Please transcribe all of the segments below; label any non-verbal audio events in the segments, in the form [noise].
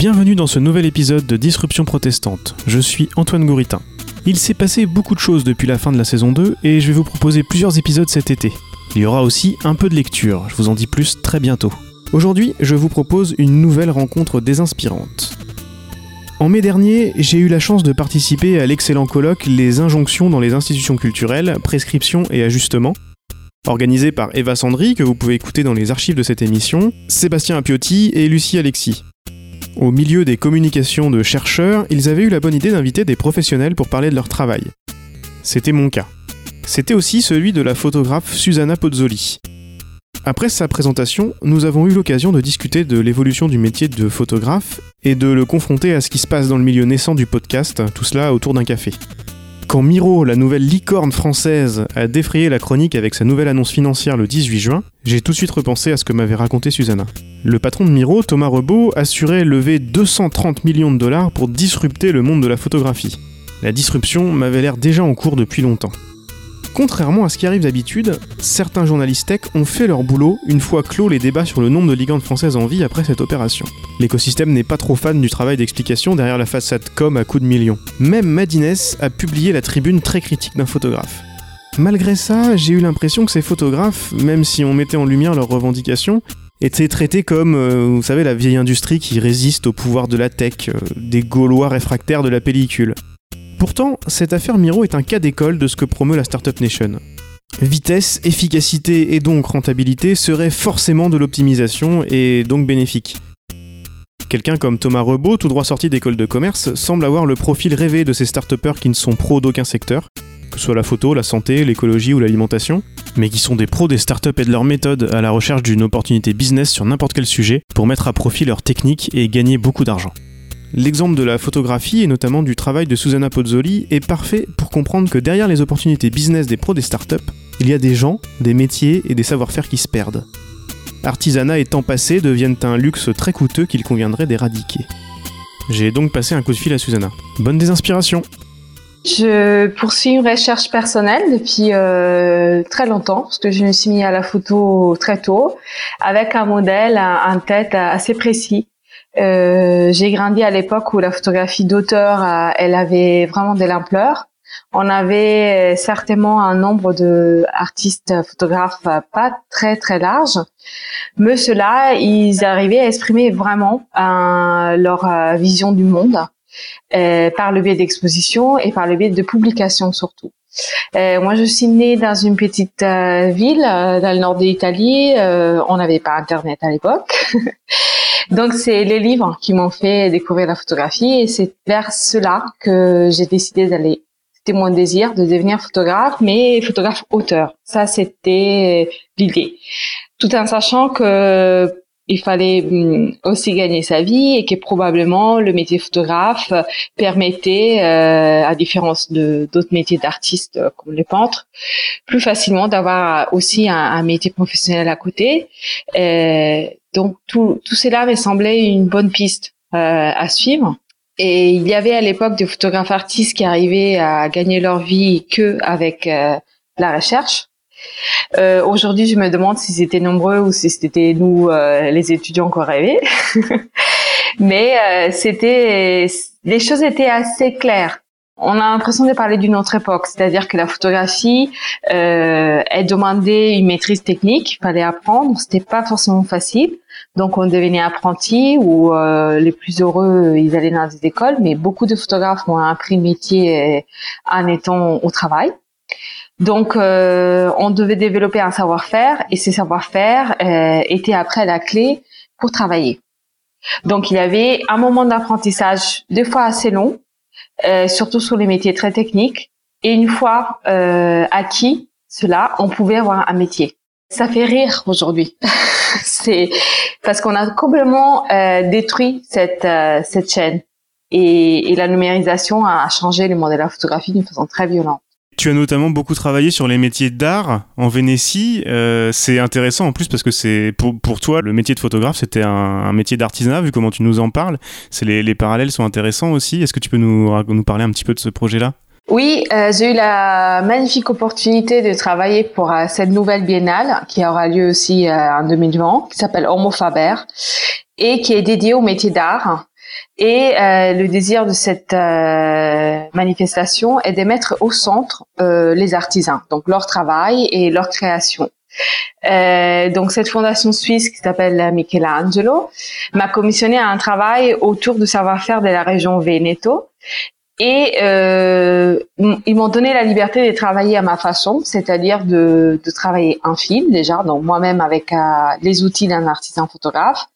Bienvenue dans ce nouvel épisode de Disruption protestante. Je suis Antoine Gouritin. Il s'est passé beaucoup de choses depuis la fin de la saison 2 et je vais vous proposer plusieurs épisodes cet été. Il y aura aussi un peu de lecture, je vous en dis plus très bientôt. Aujourd'hui, je vous propose une nouvelle rencontre désinspirante. En mai dernier, j'ai eu la chance de participer à l'excellent colloque Les injonctions dans les institutions culturelles, prescriptions et ajustements, organisé par Eva Sandry, que vous pouvez écouter dans les archives de cette émission, Sébastien Appiotti et Lucie Alexis. Au milieu des communications de chercheurs, ils avaient eu la bonne idée d'inviter des professionnels pour parler de leur travail. C'était mon cas. C'était aussi celui de la photographe Susanna Pozzoli. Après sa présentation, nous avons eu l'occasion de discuter de l'évolution du métier de photographe et de le confronter à ce qui se passe dans le milieu naissant du podcast, tout cela autour d'un café. Quand Miro, la nouvelle licorne française, a défrayé la chronique avec sa nouvelle annonce financière le 18 juin, j'ai tout de suite repensé à ce que m'avait raconté Susanna. Le patron de Miro, Thomas Rebaud, assurait lever 230 millions de dollars pour disrupter le monde de la photographie. La disruption m'avait l'air déjà en cours depuis longtemps. Contrairement à ce qui arrive d'habitude, certains journalistes tech ont fait leur boulot une fois clos les débats sur le nombre de ligandes françaises en vie après cette opération. L'écosystème n'est pas trop fan du travail d'explication derrière la façade com à coups de millions. Même Madines a publié la tribune très critique d'un photographe. Malgré ça, j'ai eu l'impression que ces photographes, même si on mettait en lumière leurs revendications, étaient traités comme, euh, vous savez, la vieille industrie qui résiste au pouvoir de la tech, euh, des Gaulois réfractaires de la pellicule. Pourtant, cette affaire Miro est un cas d'école de ce que promeut la Startup Nation. Vitesse, efficacité et donc rentabilité seraient forcément de l'optimisation et donc bénéfiques. Quelqu'un comme Thomas Rebaud, tout droit sorti d'école de commerce, semble avoir le profil rêvé de ces start qui ne sont pros d'aucun secteur, soit la photo, la santé, l'écologie ou l'alimentation, mais qui sont des pros des startups et de leur méthode à la recherche d'une opportunité business sur n'importe quel sujet pour mettre à profit leurs techniques et gagner beaucoup d'argent. L'exemple de la photographie et notamment du travail de Susanna Pozzoli est parfait pour comprendre que derrière les opportunités business des pros des startups, il y a des gens, des métiers et des savoir-faire qui se perdent. Artisanat et temps passé deviennent un luxe très coûteux qu'il conviendrait d'éradiquer. J'ai donc passé un coup de fil à Susanna. Bonne désinspiration Je poursuis une recherche personnelle depuis euh, très longtemps, parce que je me suis mis à la photo très tôt, avec un modèle en tête assez précis. Euh, j'ai grandi à l'époque où la photographie d'auteur, euh, elle avait vraiment de l'ampleur. On avait euh, certainement un nombre de artistes photographes pas très très large, mais ceux-là, ils arrivaient à exprimer vraiment leur vision du monde par le biais d'expositions et par le biais de publications surtout. moi, je suis née dans une petite ville dans le nord de l'Italie. on n'avait pas Internet à l'époque. [laughs] Donc c'est les livres qui m'ont fait découvrir la photographie et c'est vers cela que j'ai décidé d'aller. C'était mon désir de devenir photographe, mais photographe auteur. Ça c'était l'idée. Tout en sachant que il fallait hum, aussi gagner sa vie et que probablement le métier photographe permettait, euh, à différence de d'autres métiers d'artistes euh, comme les peintres, plus facilement d'avoir aussi un, métier professionnel à côté. Euh, donc tout, tout cela me semblait une bonne piste à suivre. Et il y avait à l'époque des photographes artistes qui arrivaient à gagner leur vie que avec la recherche. Euh, Aujourd'hui, je me demande si c'était nombreux ou si c'était nous, euh, les étudiants, qu'on rêvait. [laughs] Mais euh, c'était, les choses étaient assez claires. On a l'impression de parler d'une autre époque, c'est-à-dire que la photographie, euh, elle demandait une maîtrise technique, fallait apprendre, c'était pas forcément facile. Donc on devenait apprenti ou euh, les plus heureux, ils allaient dans des écoles, mais beaucoup de photographes ont appris le métier en étant au travail. Donc, euh, on devait développer un savoir-faire et ces savoir-faire euh, étaient après la clé pour travailler. Donc, il y avait un moment d'apprentissage, des fois assez long, euh, surtout sur les métiers très techniques. Et une fois acquis cela, on pouvait avoir un métier. Ça fait rire aujourd'hui. [laughs] C'est parce qu'on a complètement détruit cette cette chaîne et, et la numérisation a changé le modèle de la photographie d'une façon très violente. Tu as notamment beaucoup travaillé sur les métiers d'art en Vénétie. Euh, c'est intéressant en plus parce que c'est pour, toi le métier de photographe c'était un, métier d'artisanat vu comment tu nous en parles. C'est les, les, parallèles sont intéressants aussi. Est-ce que tu peux nous, nous parler un petit peu de ce projet-là? Oui, euh, j'ai eu la magnifique opportunité de travailler pour euh, cette nouvelle biennale qui aura lieu aussi en 2020, qui s'appelle Homo Faber et qui est dédiée au métier d'art Et euh, le désir de cette euh, manifestation est de mettre au centre euh, les artisans, donc leur travail et leur création. donc cette fondation suisse qui s'appelle Michelangelo m'a commissionné un travail autour du savoir-faire de la région Veneto et ils m'ont donné la liberté de travailler à ma façon, c'est-à-dire de, de, travailler un film déjà, donc moi-même avec les outils d'un artisan photographe,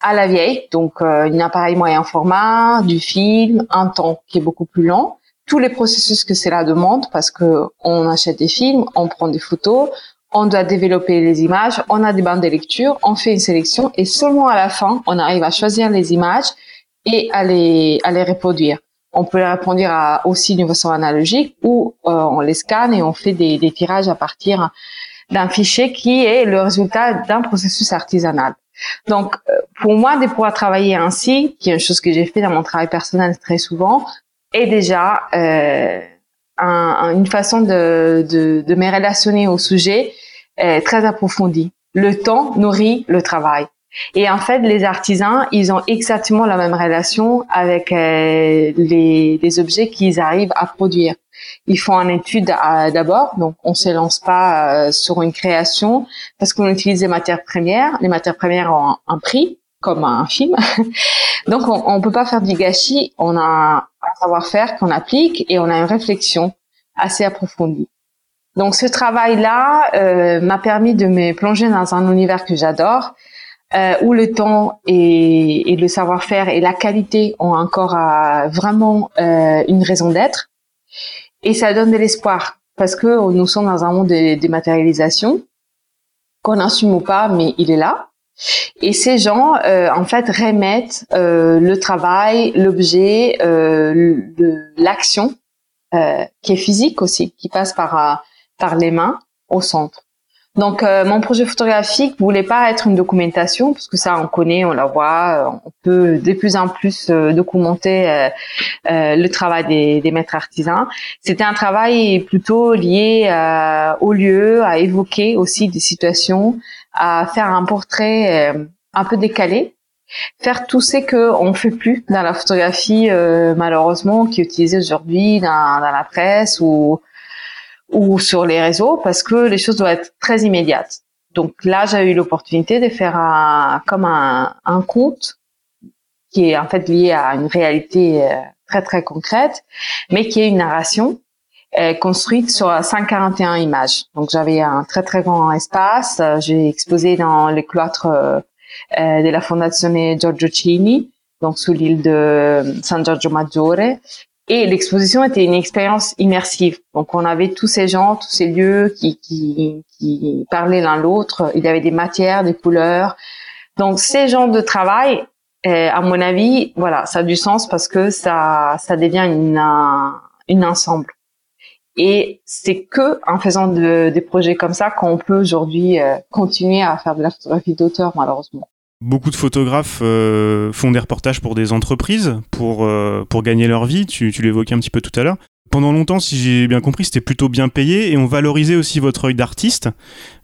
à la vieille, donc euh, un appareil moyen format, du film, un temps qui est beaucoup plus long, tous les processus que cela demande parce que on achète des films, on prend des photos, on doit développer les images, on a des bandes de lecture, on fait une sélection et seulement à la fin, on arrive à choisir les images et à les, à les reproduire. On peut les reproduire à, aussi d'une façon analogique ou euh, on les scanne et on fait des, des tirages à partir d'un fichier qui est le résultat d'un processus artisanal. Donc, euh, pour moi, de pouvoir travailler ainsi, qui est une chose que j'ai fait dans mon travail personnel très souvent, est déjà euh, un, une façon de, de, de, me relationner au sujet euh, très approfondie. Le temps nourrit le travail. Et en fait, les artisans, ils ont exactement la même relation avec euh, les, les objets qu'ils arrivent à produire. Ils font une étude d'abord, donc on se lance pas euh, sur une création parce qu'on utilise des matières premières. Les matières premières ont un, prix, comme un film. [laughs] donc on, on peut pas faire du gâchis. On a un savoir-faire qu'on applique et on a une réflexion assez approfondie. Donc ce travail-là euh, m'a permis de me plonger dans un univers que j'adore, euh, où le temps et, et le savoir-faire et la qualité ont encore vraiment euh, une raison d'être. Et ça donne de l'espoir parce que nous sommes dans un monde de dématérialisation qu'on assume ou pas, mais il est là. Et ces gens, euh, en fait, remettent euh, le travail, l'objet, euh, l'action, euh, qui est physique aussi, qui passe par par les mains, au centre. Donc, euh, mon projet photographique voulait pas être une documentation, parce que ça, on connaît, on la voit, euh, on peut de plus en plus euh, documenter le travail des, des maîtres artisans. C'était un travail plutôt lié au lieu, à évoquer aussi des situations, à faire un portrait un peu décalé, faire tout ce que on fait plus dans la photographie malheureusement qui est utilisée aujourd'hui dans, dans la presse ou ou sur les réseaux parce que les choses doivent être très immédiates. Donc là, j'ai eu l'opportunité de faire un, comme un, un conte qui est en fait lié à une réalité euh, très très concrète, mais qui est une narration euh, construite sur 141 images. Donc j'avais un très très grand espace. J'ai exposé dans les cloîtres euh, de la Fondazione Giorgio Cini, donc sous l'île de San Giorgio Maggiore, et l'exposition était une expérience immersive. Donc on avait tous ces gens, tous ces lieux qui, qui, qui parlaient l'un l'autre. Il y avait des matières, des couleurs. Donc ces gens de travail, euh, à mon avis, voilà, ça a du sens parce que ça, ça devient une, une ensemble. Et c'est que en faisant de, des projets comme ça qu'on peut aujourd'hui euh, continuer à faire de la photographie d'auteur, malheureusement. Beaucoup de photographes euh, font des reportages pour des entreprises pour, euh, gagner leur vie, tu l'évoquais un petit peu tout à l'heure. Pendant longtemps, si j'ai bien compris, c'était plutôt bien payé et on valorisait aussi votre œil d'artiste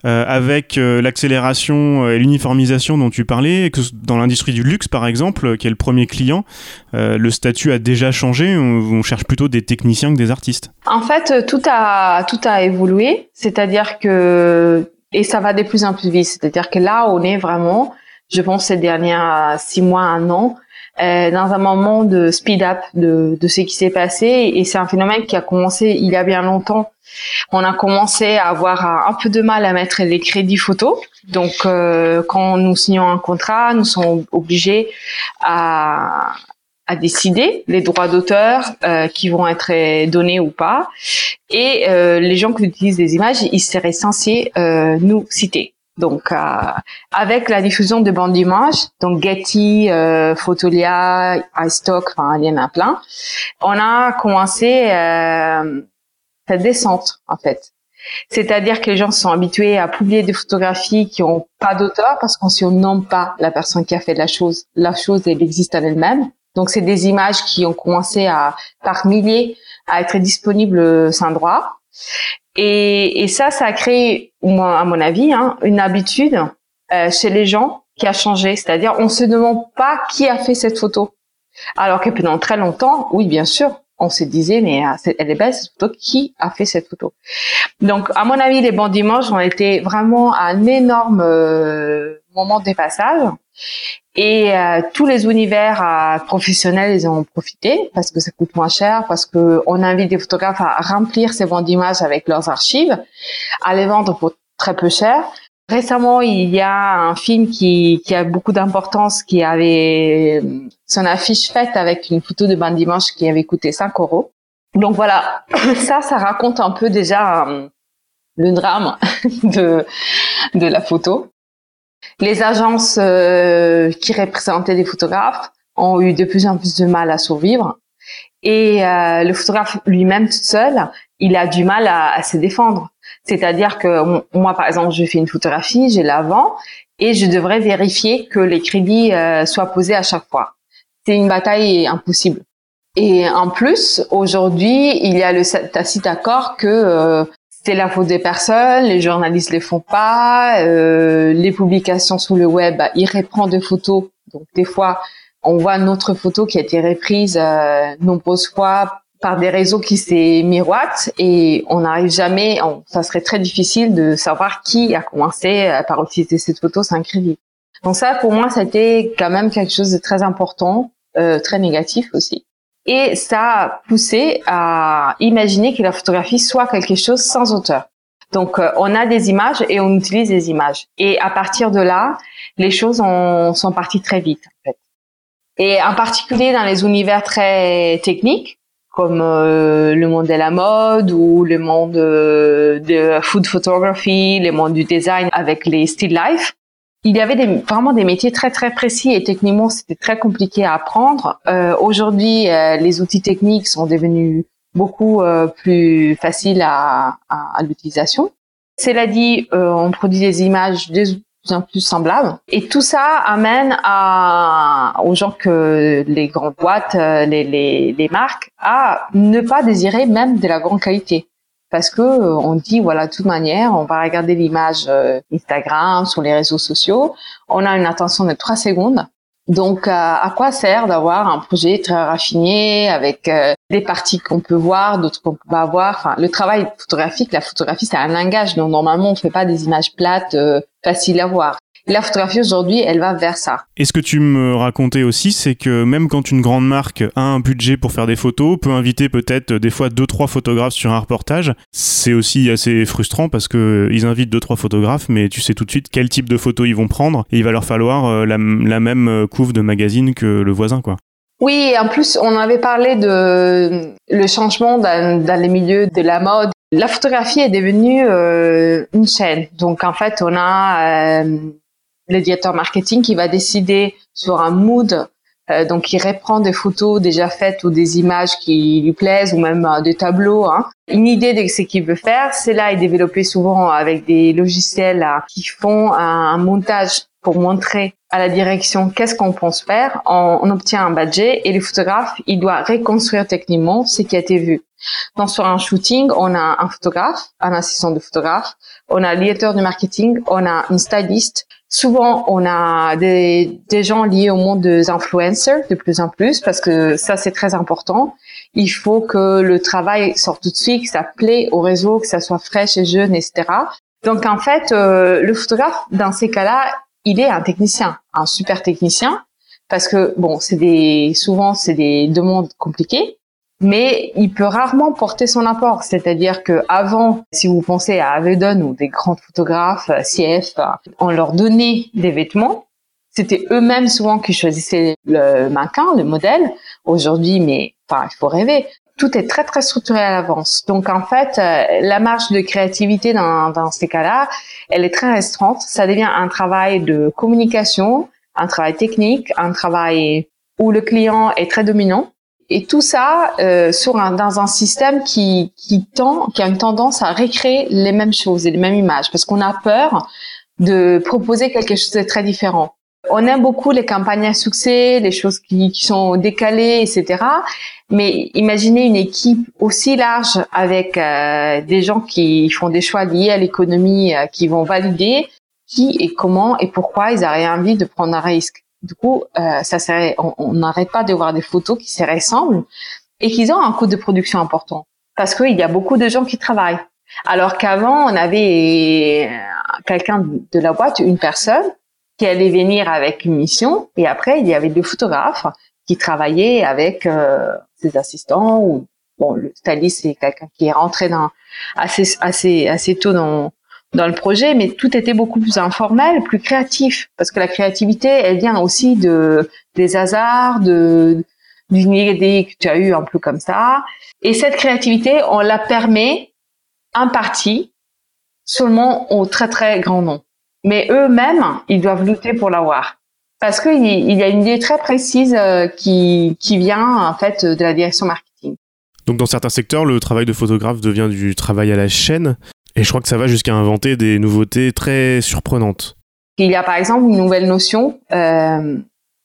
euh, avec l'accélération et l'uniformisation dont tu parlais. Que dans l'industrie du luxe, par exemple, qui est le premier client, le statut a déjà changé. On, on, cherche plutôt des techniciens que des artistes. En fait, tout a, tout a évolué. C'est-à-dire que, et ça va de plus en plus vite. C'est-à-dire que là, on est vraiment je pense, ces derniers six mois, un an, euh, dans un moment de speed-up de, de ce qui s'est passé. Et c'est un phénomène qui a commencé il y a bien longtemps. On a commencé à avoir un peu de mal à mettre les crédits photos. Donc, euh, quand nous signons un contrat, nous sommes obligés à, à décider les droits d'auteur euh, qui vont être donnés ou pas. Et euh, les gens qui utilisent des images, ils seraient censés euh, nous citer. Donc, euh, avec la diffusion de bandes d'images, donc Getty, euh, Photolia, iStock, enfin, il y en a plein, on a commencé euh, cette descente, en fait. C'est-à-dire que les gens sont habitués à publier des photographies qui ont pas d'auteur parce qu'on ne nomme pas la personne qui a fait la chose. La chose, elle existe en elle-même. Donc, c'est des images qui ont commencé à, par milliers, à être disponibles sans droit. Et, et, ça, ça a créé, à mon avis, hein, une habitude euh, chez les gens qui a changé. C'est-à-dire, on se demande pas qui a fait cette photo. Alors que pendant très longtemps, oui, bien sûr, on se disait, mais elle est belle cette photo, qui a fait cette photo? Donc, à mon avis, les bons dimanches ont été vraiment un énorme moment de passage. Et euh, tous les univers euh, professionnels, ils ont profité parce que ça coûte moins cher, parce que on invite des photographes à remplir ces bandes d'images avec leurs archives, à les vendre pour très peu cher. Récemment, il y a un film qui, qui a beaucoup d'importance, qui avait son affiche faite avec une photo de bande d'images qui avait coûté 5 euros. Donc voilà, [clears throat] ça, ça raconte un peu déjà euh, le drame [laughs] de, de la photo. Les agences euh, qui représentaient des photographes ont eu de plus en plus de mal à survivre. Et euh, le photographe lui-même tout seul, il a du mal à, se défendre. C'est-à-dire que moi, par exemple, je fais une photographie, j'ai l'avant, et je devrais vérifier que les crédits euh, soient posés à chaque fois. C'est une bataille impossible. Et en plus, aujourd'hui, il y a le tacite accord que c'est la faute des personnes, les journalistes les font pas, euh, les publications sur le web, bah, ils reprennent des photos. Donc des fois, on voit notre photo qui a été reprise euh, nombreuses fois par des réseaux qui s'est miroitent et on n'arrive jamais, ça serait très difficile de savoir qui a commencé euh, par utiliser cette photo crédit. Donc ça, pour moi, c'était quand même quelque chose de très important, euh, très négatif aussi. Et ça a poussé à imaginer que la photographie soit quelque chose sans auteur. Donc, euh, on a des images et on utilise des images. Et à partir de là, les choses ont, sont parties très vite. En fait. Et en particulier dans les univers très techniques, comme euh, le monde de la mode ou le monde euh, de food photography, le monde du design avec les still life, il y avait des, vraiment des métiers très très précis et techniquement c'était très compliqué à apprendre. Euh, Aujourd'hui, euh, les outils techniques sont devenus beaucoup euh, plus faciles à, à, à l'utilisation. Cela dit, euh, on produit des images de plus en plus semblables et tout ça amène à, aux gens que les grandes boîtes, les, les, les marques, à ne pas désirer même de la grande qualité parce que euh, on dit voilà de toute manière on va regarder l'image euh, Instagram sur les réseaux sociaux. On a une attention de trois secondes. Donc euh, à quoi sert d'avoir un projet très raffiné avec des parties qu'on peut voir d'autres qu'on peut pas voir? Enfin le travail photographique la photographie c'est un langage. Donc normalement on fait pas des images plates faciles à voir la photographie aujourd'hui, elle va vers ça. Et ce que tu me racontais aussi, c'est que même quand une grande marque a un budget pour faire des photos, peut inviter peut-être des fois deux trois photographes sur un reportage, c'est aussi assez frustrant parce que ils invitent deux trois photographes, mais tu sais tout de suite quel type de photos ils vont prendre et il va leur falloir euh, la, même couve de magazine que le voisin, quoi. Oui, en plus, on avait parlé de le changement dans, les milieux de la mode. La photographie est devenue euh, une chaîne. Donc, en fait, on a euh, le directeur marketing qui va décider sur un mood euh, donc il reprend des photos déjà faites ou des images qui lui plaisent ou même euh, des tableaux. Hein. Une idée de ce qu'il veut faire, c'est là est développé souvent avec des logiciels qui font un, montage pour montrer à la direction qu'est-ce qu'on pense faire. On, obtient un budget et le photographe il doit reconstruire techniquement ce qui a été vu. Donc sur un shooting, on a un photographe, un assistant de photographe, on a un directeur de marketing, on a un styliste Souvent, on a des, des gens liés au monde des influencers de plus en plus parce que ça, c'est très important. Il faut que le travail sorte tout de suite, que ça plaît au réseau, que ça soit fraîche et jeune, etc. Donc, en fait, euh, le photographe, dans ces cas-là, il est un technicien, un super technicien parce que, bon, c'est des, souvent, c'est des demandes compliquées mais il peut rarement porter son apport. C'est-à-dire que avant, si vous pensez à Avedon ou des grands photographes, CF, on leur donnait des vêtements. C'était eux-mêmes souvent qui choisissaient le mannequin, le modèle. Aujourd'hui, mais enfin, il faut rêver. Tout est très très structuré à l'avance. Donc en fait, euh, la marge de créativité dans, dans ces cas-là, elle est très restreinte. Ça devient un travail de communication, un travail technique, un travail où le client est très dominant et tout ça euh, sur un, dans un système qui, qui tend, qui a une tendance à recréer les mêmes choses et les mêmes images, parce qu'on a peur de proposer quelque chose de très différent. On aime beaucoup les campagnes à succès, les choses qui, qui sont décalées, etc. Mais imaginez une équipe aussi large avec euh, des gens qui font des choix liés à l'économie, euh, qui vont valider qui et comment et pourquoi ils auraient envie de prendre un risque. Du coup, euh, ça on n'arrête pas de voir des photos qui se ressemblent et qui ont un coût de production important parce qu'il y a beaucoup de gens qui travaillent. Alors qu'avant, on avait quelqu'un de la boîte, une personne qui allait venir avec une mission et après il y avait deux photographes qui travaillaient avec euh, ses assistants ou bon le styliste c'est quelqu'un qui est rentré dans assez assez assez tôt dans dans le projet, mais tout était beaucoup plus informel, plus créatif, parce que la créativité, elle vient aussi de des hasards, de d'une idée que tu as eu un peu comme ça. Et cette créativité, on la permet en partie seulement au très très grand nom. Mais eux-mêmes, ils doivent lutter pour l'avoir. Parce qu'il y a une idée très précise euh, qui, qui vient en fait de la direction marketing. Donc dans certains secteurs, le travail de photographe devient du travail à la chaîne. Et je crois que ça va jusqu'à inventer des nouveautés très surprenantes. Il y a par exemple une nouvelle notion euh,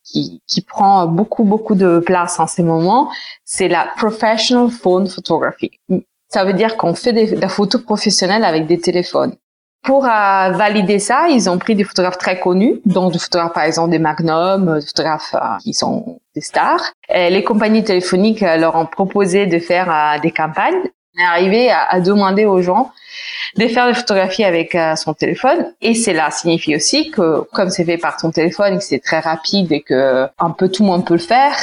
qui, qui prend beaucoup beaucoup de place en ces moments, c'est la professional phone photography. Ça veut dire qu'on fait des, de la photo professionnelle avec des téléphones. Pour euh, valider ça, ils ont pris des photographes très connus, dont des photographes par exemple des Magnum, des photographes euh, qui sont des stars. Les compagnies téléphoniques euh, leur ont proposé de faire des campagnes. On est arrivé à, à, demander aux gens de faire des photographies avec son téléphone. Et cela signifie aussi que comme c'est fait par ton téléphone, que c'est très rapide et que un peu tout le monde peut le faire,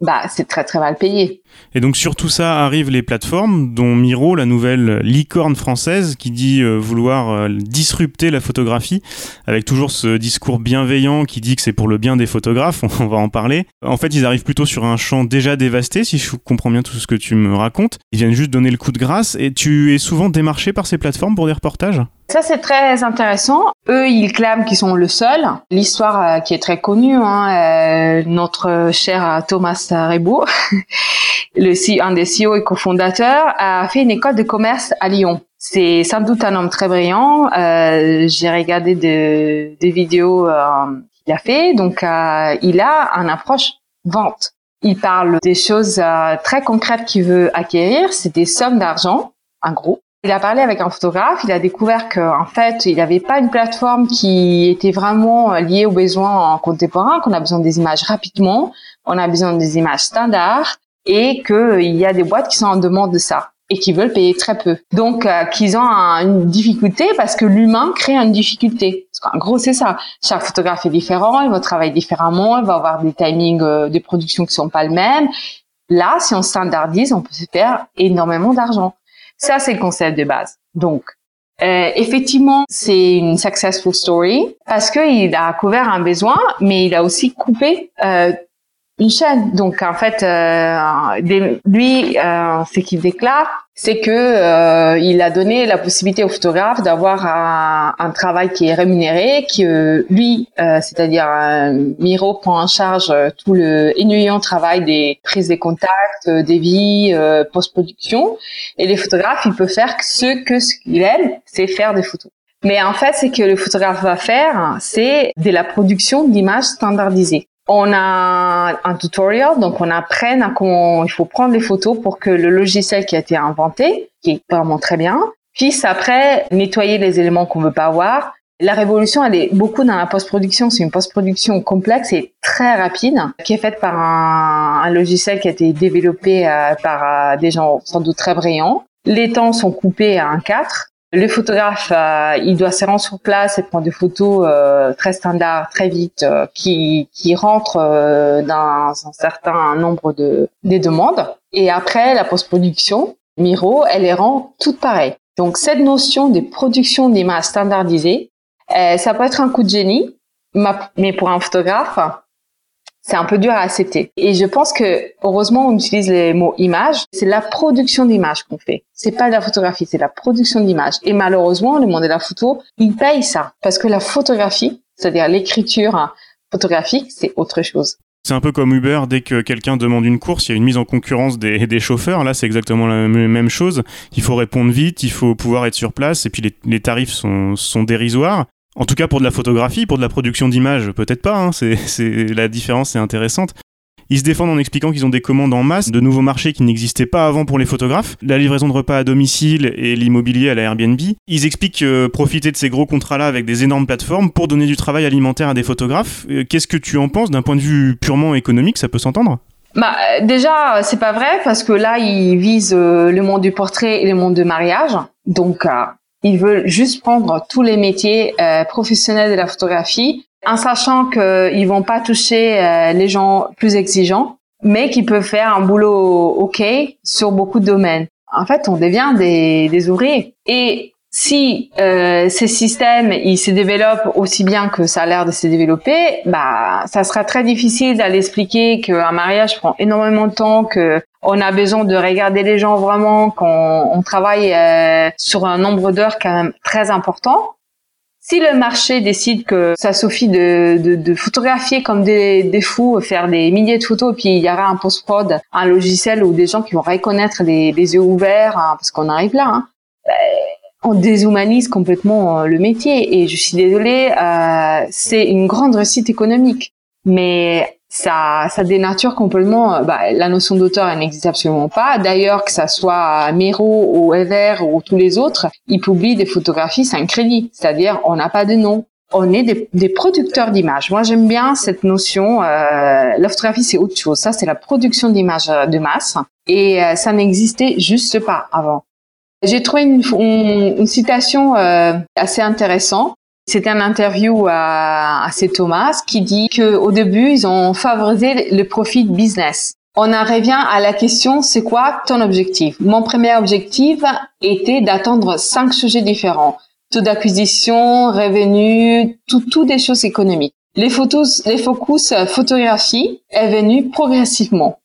bah c'est très très mal payé. Et donc sur tout ça arrivent les plateformes, dont Miro, la nouvelle licorne française, qui dit euh, vouloir euh, disrupter la photographie, avec toujours ce discours bienveillant qui dit que c'est pour le bien des photographes, on va en parler. En fait, ils arrivent plutôt sur un champ déjà dévasté, si je comprends bien tout ce que tu me racontes. Ils viennent juste donner le coup de grâce, et tu es souvent démarché par ces plateformes pour des reportages? Ça, c'est très intéressant. Eux, ils clament qu'ils sont le seul. L'histoire euh, qui est très connue, hein, notre cher Thomas Rebou, [laughs] le, un des CEO et cofondateurs, a fait une école de commerce à Lyon. C'est sans doute un homme très brillant. Euh, J'ai regardé des vidéos euh, qu'il a fait. Donc, euh, il a un approche vente. Il parle des choses euh, très concrètes qu'il veut acquérir. C'est des sommes d'argent, en gros. Il a parlé avec un photographe, il a découvert qu'en fait, il n'avait pas une plateforme qui était vraiment liée aux besoins contemporains, qu'on a besoin des images rapidement, on a besoin des images standards, et qu'il y a des boîtes qui sont en demande de ça et qui veulent payer très peu. Donc, euh, qu'ils ont une difficulté parce que l'humain crée une difficulté. En gros, c'est ça. Chaque photographe est différent, il va travailler différemment, il va avoir des timings euh, de production qui sont pas les mêmes. Là, si on standardise, on peut se faire énormément d'argent. Ça, c'est le concept de base. Donc, euh, effectivement, c'est une successful story parce qu'il a couvert un besoin, mais il a aussi coupé euh, une chaîne. Donc en fait, euh, lui, euh, ce qu'il déclare, c'est que euh, il a donné la possibilité au photographe d'avoir un, un, travail qui est rémunéré, que lui, euh, c'est-à-dire Miro, prend en charge tout le ennuyant travail des prises de contact, des vies, post-production, et les photographes, il peut faire ce que ce qu'il aime, c'est faire des photos. Mais en fait, ce que le photographe va faire, c'est de la production d'images standardisées. On a un tutoriel, donc on apprend à comment il faut prendre les photos pour que le logiciel qui a été inventé, qui est vraiment très bien, puisse après nettoyer les éléments qu'on veut pas avoir. La révolution, elle est beaucoup dans la post-production. C'est une post-production complexe et très rapide, qui est faite par un, logiciel qui a été développé euh, par euh, des gens sans doute très brillants. Les temps sont coupés à un 4 le photographe, euh, il doit se rendre sur place et prendre des photos euh, très standards, très vite, euh, qui, qui rentrent dans un certain nombre de des demandes. Et après, la post-production, Miro, elle les rend toutes pareilles. Donc cette notion de production d'images standardisées, ça peut être un coup de génie, mais pour un photographe, c'est un peu dur à accepter. Et je pense que heureusement on utilise les mots image. C'est la production d'images qu'on fait. C'est pas de la photographie, c'est la production d'images. Et malheureusement, le monde de la photo, il paye ça parce que la photographie, c'est-à-dire l'écriture photographique, c'est autre chose. C'est un peu comme Uber, dès que quelqu'un demande une course, il y a une mise en concurrence des, chauffeurs. Là, c'est exactement la même chose. Il faut répondre vite, il faut pouvoir être sur place, et puis les, tarifs sont dérisoires. En tout cas pour de la photographie, pour de la production d'images, peut-être pas. Hein, c'est, la différence est intéressante. Ils se défendent en expliquant qu'ils ont des commandes en masse de nouveaux marchés qui n'existaient pas avant pour les photographes, la livraison de repas à domicile et l'immobilier à la Airbnb. Ils expliquent profiter de ces gros contrats-là avec des énormes plateformes pour donner du travail alimentaire à des photographes. Qu'est-ce que tu en penses d'un point de vue purement économique? Ça peut s'entendre? Bah, déjà, c'est pas vrai parce que là, ils visent euh, le monde du portrait et le monde du mariage. Donc, euh, ils veulent juste prendre tous les métiers euh, professionnels de la photographie, en sachant qu'ils vont pas toucher les gens plus exigeants, mais qui peuvent faire un boulot ok sur beaucoup de domaines. En fait, on devient des, des ouvriers. Et si euh, ces systèmes ils se développent aussi bien que ça a l'air de se développer, bah ça sera très difficile d'aller expliquer qu'un mariage prend énormément de temps, que on a besoin de regarder les gens vraiment, qu'on on travaille euh, sur un nombre d'heures quand même très important. Si le marché décide que ça suffit de, de, de photographier comme des, des, fous, faire des milliers de photos, puis il y aura un post-prod, un logiciel ou des gens qui vont reconnaître les, les yeux ouverts, hein, parce qu'on arrive là, hein, bah, on déshumanise complètement euh, le métier. Et je suis désolée, euh, c'est une grande réussite économique, mais ça, ça dénature complètement. Euh, bah, la notion d'auteur, elle n'existe absolument pas. D'ailleurs, que ça soit Miro ou Ever ou tous les autres, ils publient des photographies sans crédit, c'est-à-dire on n'a pas de nom. On est des, producteurs d'images. Moi, j'aime bien cette notion. Euh, la photographie, c'est autre chose. Ça, c'est la production d'images de masse. Et ça n'existait juste pas avant. J'ai trouvé une, une, citation euh, assez intéressante. C'était un interview à, à C. Thomas qui dit que au début ils ont favorisé le profit business. On en revient à la question c'est quoi ton objectif? Mon premier objectif était d'attendre cinq sujets différents taux d'acquisition, revenus, tout, tout des choses économiques. Les photos, les focus photographie est venu progressivement.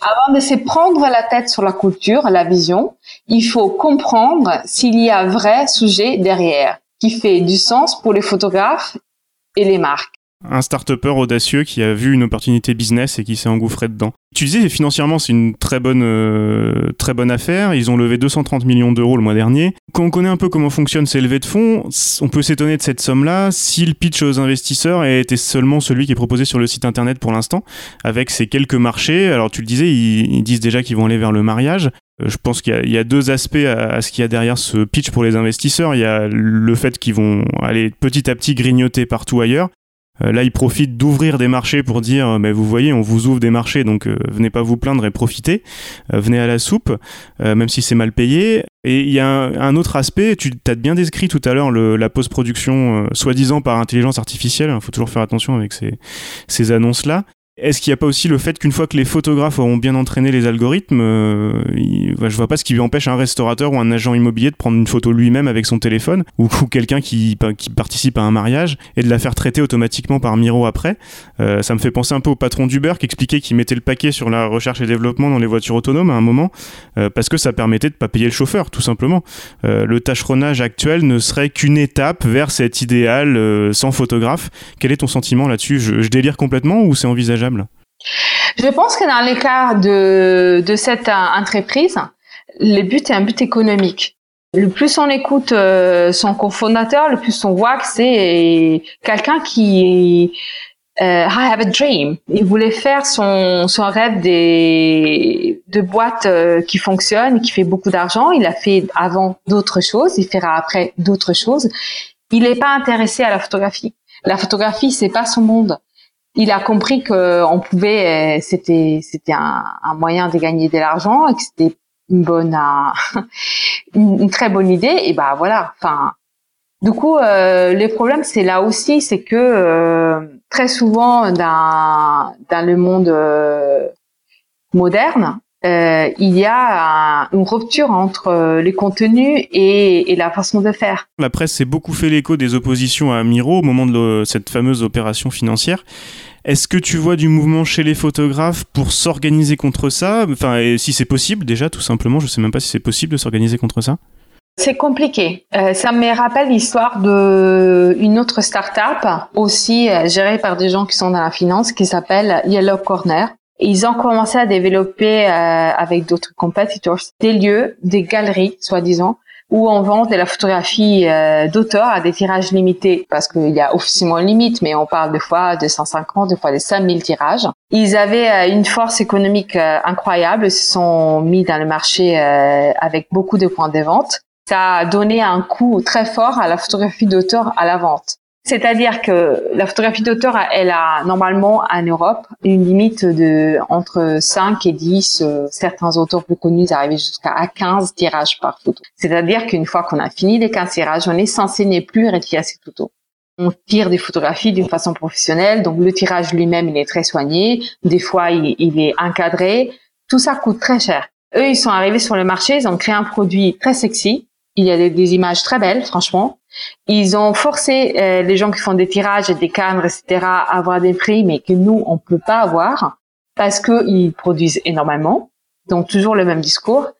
Avant de se prendre la tête sur la culture, la vision, il faut comprendre s'il y a un vrai sujet derrière, qui fait du sens pour les photographes et les marques un start audacieux qui a vu une opportunité business et qui s'est engouffré dedans. Tu disais financièrement c'est une très bonne euh, très bonne affaire. Ils ont levé 230 millions d'euros le mois dernier. Quand on connaît un peu comment fonctionnent ces levées de fonds, on peut s'étonner de cette somme-là si le pitch aux investisseurs était seulement celui qui est proposé sur le site internet pour l'instant, avec ces quelques marchés. Alors tu le disais, ils, disent déjà qu'ils vont aller vers le mariage. Euh, je pense qu'il y, a deux aspects à, ce qu'il y a derrière ce pitch pour les investisseurs. Il y a le fait qu'ils vont aller petit à petit grignoter partout ailleurs. Euh, là, ils profitent d'ouvrir des marchés pour dire, euh, mais vous voyez, on vous ouvre des marchés, donc venez pas vous plaindre et profitez, venez à la soupe, même si c'est mal payé. Et il y a un, autre aspect, tu as bien décrit tout à l'heure la post-production, soi-disant par intelligence artificielle, il faut toujours faire attention avec ces, ces annonces-là. Est-ce qu'il n'y a pas aussi le fait qu'une fois que les photographes auront bien entraîné les algorithmes, euh, je vois pas ce qui lui empêche un restaurateur ou un agent immobilier de prendre une photo lui-même avec son téléphone ou, quelqu'un qui, participe à un mariage et de la faire traiter automatiquement par Miro après. Euh, ça me fait penser un peu au patron d'Uber qui expliquait qu'il mettait le paquet sur la recherche et développement dans les voitures autonomes à un moment euh, parce que ça permettait de pas payer le chauffeur tout simplement. Euh, le tâcheronnage actuel ne serait qu'une étape vers cet idéal sans photographe. Quel est ton sentiment là-dessus? Je délire complètement ou c'est envisageable? Je pense que dans les cas de, cette entreprise, le but est un but économique. Le plus on écoute euh, son cofondateur, le plus on voit que c'est quelqu'un qui euh, I have a dream. Il voulait faire son, son rêve de boîtes euh, qui fonctionnent, qui fait beaucoup d'argent. Il a fait avant d'autres choses, il fera après d'autres choses. Il n'est pas intéressé à la photographie. La photographie, c'est pas son monde il a compris que on pouvait, euh, c'était c'était un, moyen de gagner de l'argent et que c'était une bonne, euh, [laughs] une, très bonne idée. Et bah voilà. Enfin, du coup, euh, le problème c'est là aussi, c'est que très souvent dans le monde moderne, il y a une rupture entre les contenus et, la façon de faire. La presse s'est beaucoup fait l'écho des oppositions à Miro au moment de cette fameuse opération financière. Est-ce que tu vois du mouvement chez les photographes pour s'organiser contre ça? Enfin, si c'est possible, déjà, tout simplement, je sais même pas si c'est possible de s'organiser contre ça. C'est compliqué. Euh, ça me rappelle l'histoire de une autre start-up aussi euh, gérée par des gens qui sont dans la finance qui s'appelle Yellow Corner. ils ont commencé à développer euh, avec d'autres competitors des lieux, des galeries, soi-disant, où on vend de la photographie euh, d'auteur à des tirages limités, parce qu'il y a officiellement une limite, mais on parle des fois de 150, des fois de 5000 tirages. Ils avaient euh, une force économique euh, incroyable, ils se sont mis dans le marché avec beaucoup de points de vente. Ça a donné un coup très fort à la photographie d'auteur à la vente. C'est-à-dire que la photographie d'auteur, elle a normalement en Europe une limite de entre 5 et 10, euh, certains auteurs plus connus arrivent jusqu'à 15 tirages par photo. C'est-à-dire qu'une fois qu'on a fini les 15 tirages, on est censé ne plus retirer ses photos. On tire des photographies d'une façon professionnelle, donc le tirage lui-même, il est très soigné. Des fois, il, il est encadré. Tout ça coûte très cher. Eux, ils sont arrivés sur le marché, ils ont créé un produit très sexy. Il y a des, des images très belles, franchement. Ils ont forcé euh, les gens qui font des tirages des cadres, etc., à avoir des prix, mais que nous, on peut pas avoir parce qu'ils produisent énormément. Donc toujours le même discours.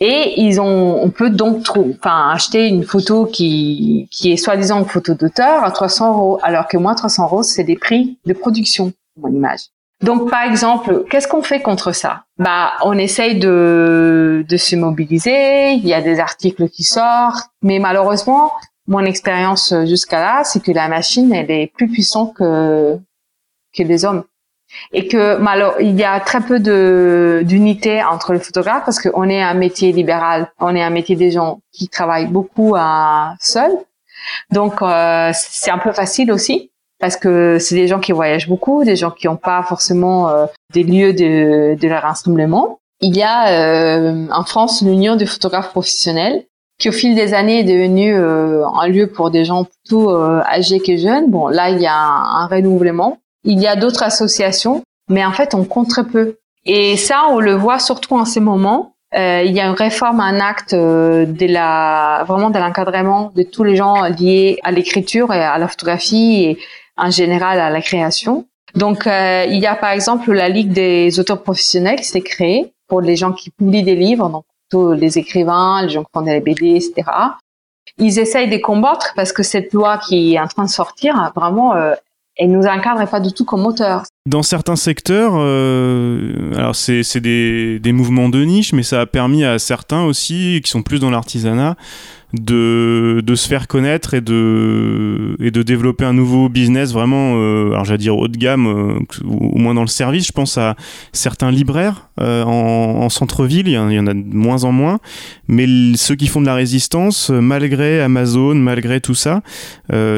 Et ils ont, on peut donc enfin, acheter une photo qui, qui est soi-disant une photo d'auteur à 300 euros, alors que moi, 300 euros, c'est des prix de production, mon image. Donc, par exemple, qu'est-ce qu'on fait contre ça? Bah, on essaye de se mobiliser. Il y a des articles qui sortent, mais malheureusement, mon expérience euh, jusqu'à là, c'est que la machine, elle est plus puissante que que les hommes, et que alors il y a très peu de d'unité entre les photographes parce qu'on est un métier libéral, on est un métier des gens qui travaillent beaucoup à seul, donc euh, c'est un peu facile aussi parce que c'est des gens qui voyagent beaucoup, des gens qui n'ont pas forcément euh, des lieux de, de leur rassemblement. Il y a en France l'Union des photographes professionnels qui au fil des années est devenu euh, un lieu pour des gens plutôt euh, âgés que jeunes. Bon, là, il y a un, renouvellement. Il y a d'autres associations, mais en fait, on compte très peu. Et ça, on le voit surtout en ces moments. Euh, il y a une réforme, un acte de la vraiment de l'encadrement de tous les gens liés à l'écriture et à la photographie et en général à la création. Donc, il y a par exemple la Ligue des auteurs professionnels qui s'est créée pour les gens qui publient des livres. Donc, les écrivains, les gens qui font des BD, etc. Ils essayent de combattre parce que cette loi qui est en train de sortir, vraiment, euh, elle nous encadre pas du tout comme auteur. Dans certains secteurs, euh, alors c'est des, des mouvements de niche, mais ça a permis à certains aussi, qui sont plus dans l'artisanat, de, de se faire connaître et de, et de développer un nouveau business vraiment, euh, alors j'allais dire haut de gamme, euh, au moins dans le service. Je pense à certains libraires euh, en, en centre-ville, il, y en a de moins en moins, mais ceux qui font de la résistance, malgré Amazon, malgré tout ça,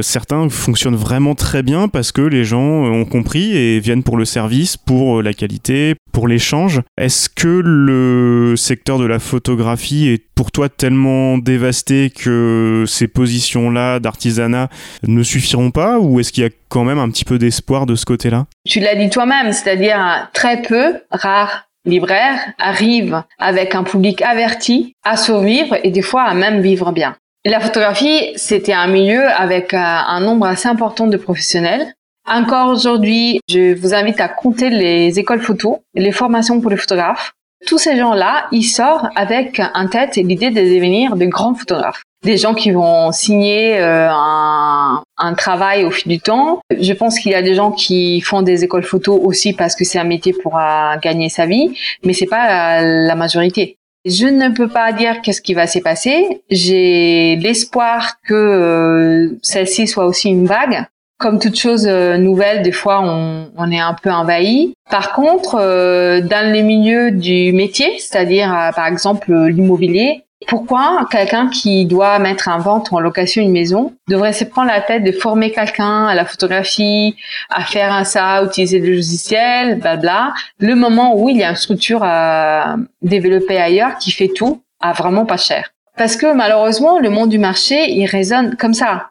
certains fonctionnent vraiment très bien parce que les gens ont compris et viennent pour le service, pour la qualité, pour l'échange. Est-ce que le secteur de la photographie est pour toi tellement dévasté que ces positions-là d'artisanat ne suffiront pas ou est-ce qu'il y a quand même un petit peu d'espoir de ce côté-là? Tu l'as dit toi-même, c'est-à-dire très peu, rares libraires arrivent avec un public averti à survivre et des fois à même vivre bien. La photographie, c'était un milieu avec euh, un nombre assez important de professionnels. Encore aujourd'hui, je vous invite à compter les écoles photo, les formations pour les photographes tous ces gens-là, ils sortent avec en tête l'idée de devenir de grands photographes. Des gens qui vont signer euh, un, un, travail au fil du temps. Je pense qu'il y a des gens qui font des écoles photo aussi parce que c'est un métier pour euh, gagner sa vie, mais c'est pas euh, la majorité. Je ne peux pas dire qu'est-ce qui va s'y passer. J'ai l'espoir que celle-ci soit aussi une vague comme toute chose euh, nouvelle, des fois on, on, est un peu envahi. Par contre, euh, dans les milieux du métier, c'est-à-dire euh, par exemple l'immobilier, pourquoi quelqu'un qui doit mettre en vente ou en location une maison devrait se prendre la tête de former quelqu'un à la photographie, à faire un ça, à utiliser le logiciel, blabla, le moment où il y a une structure à développer ailleurs qui fait tout à vraiment pas cher. Parce que malheureusement, le monde du marché, il résonne comme ça.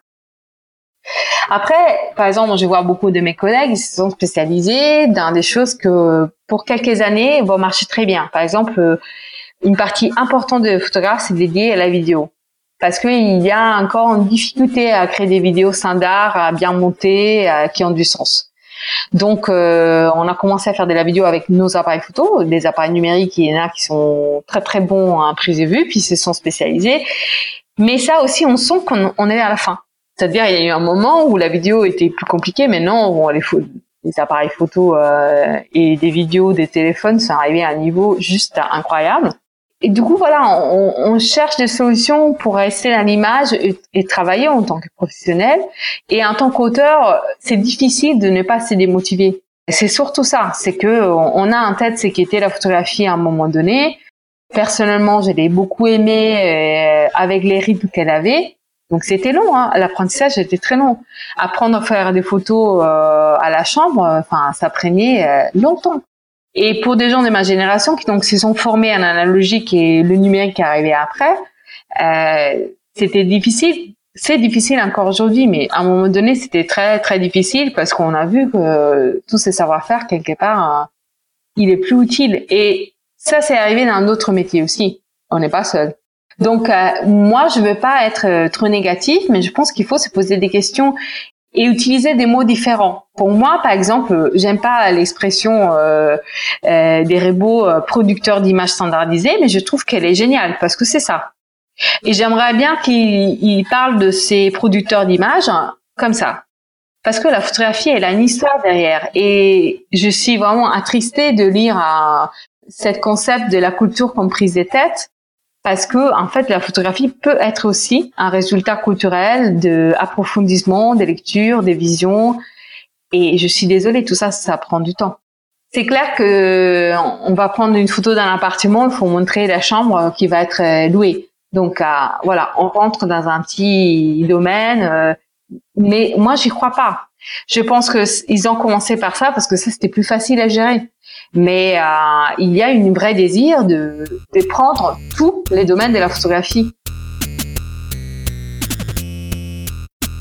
Après, par exemple, je vois beaucoup de mes collègues, ils se sont spécialisés dans des choses que pour quelques années vont marcher très bien. Par exemple, euh, une partie importante de photographes, c'est dédiée à la vidéo. Parce qu'il y a encore une difficulté à créer des vidéos standards, à bien monter, qui ont du sens. Donc, euh, on a commencé à faire de la vidéo avec nos appareils photo, des appareils numériques, il y en a qui sont très très bons à prise de vue, puis ils se sont spécialisés. Mais ça aussi, on sent qu'on est à la fin. C'est-à-dire, il y a eu un moment où la vidéo était plus compliquée, mais non, les, les appareils photo euh, et des vidéos des téléphones sont arrivés à un niveau juste incroyable. Et du coup, voilà, on, on, cherche des solutions pour rester à l'image et, travailler en tant que professionnel. Et en tant qu'auteur, c'est difficile de ne pas se démotiver. C'est surtout ça, c'est que on a en tête ce qu'était la photographie à un moment donné. Personnellement, je l'ai beaucoup aimé euh, avec les rythmes qu'elle avait. Donc c'était long, hein. l'apprentissage était très long. Apprendre à faire des photos euh, à la chambre, enfin ça prenait euh, longtemps. Et pour des gens de ma génération qui donc se sont formés en analogique et le numérique qui est arrivé après, euh, c'était difficile. C'est difficile encore aujourd'hui, mais à un moment donné, c'était très très difficile parce qu'on a vu que tous ces savoir-faire quelque part, hein, il est plus utile. Et ça, c'est arrivé dans d'autres métiers aussi. On n'est pas seul. Donc euh, moi, je veux pas être euh, trop négatif, mais je pense qu'il faut se poser des questions et utiliser des mots différents. Pour moi, par exemple, j'aime pas l'expression euh, euh, des robots euh, producteurs d'images standardisées, mais je trouve qu'elle est géniale parce que c'est ça. Et j'aimerais bien qu'il parle de ces producteurs d'images comme ça. Parce que la photographie, elle a une histoire derrière. Et je suis vraiment attristée de lire à cette concept de la culture comprise des têtes parce que en fait la photographie peut être aussi un résultat culturel de approfondissement des lectures, des visions. Et je suis désolée, tout ça, ça prend du temps. C'est clair que on va prendre une photo d'un appartement, il faut montrer la chambre qui va être euh, louée. Donc euh, voilà, on rentre dans un petit domaine, euh, mais moi j'y crois pas. Je pense que ils ont commencé par ça parce que ça c'était plus facile à gérer mais euh, il y a une vraie désir de, prendre tous les domaines de la photographie.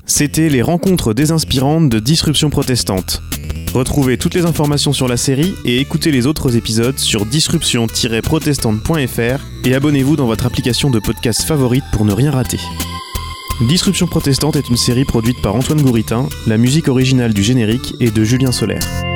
C'était les rencontres désinspirantes de Disruption protestante. Retrouvez toutes les informations sur la série et écoutez les autres épisodes sur disruption-protestante.fr et abonnez-vous dans votre application de podcast favorite pour ne rien rater. Disruption protestante est une série produite par Antoine Gouritin, la musique originale du générique est de Julien Solaire.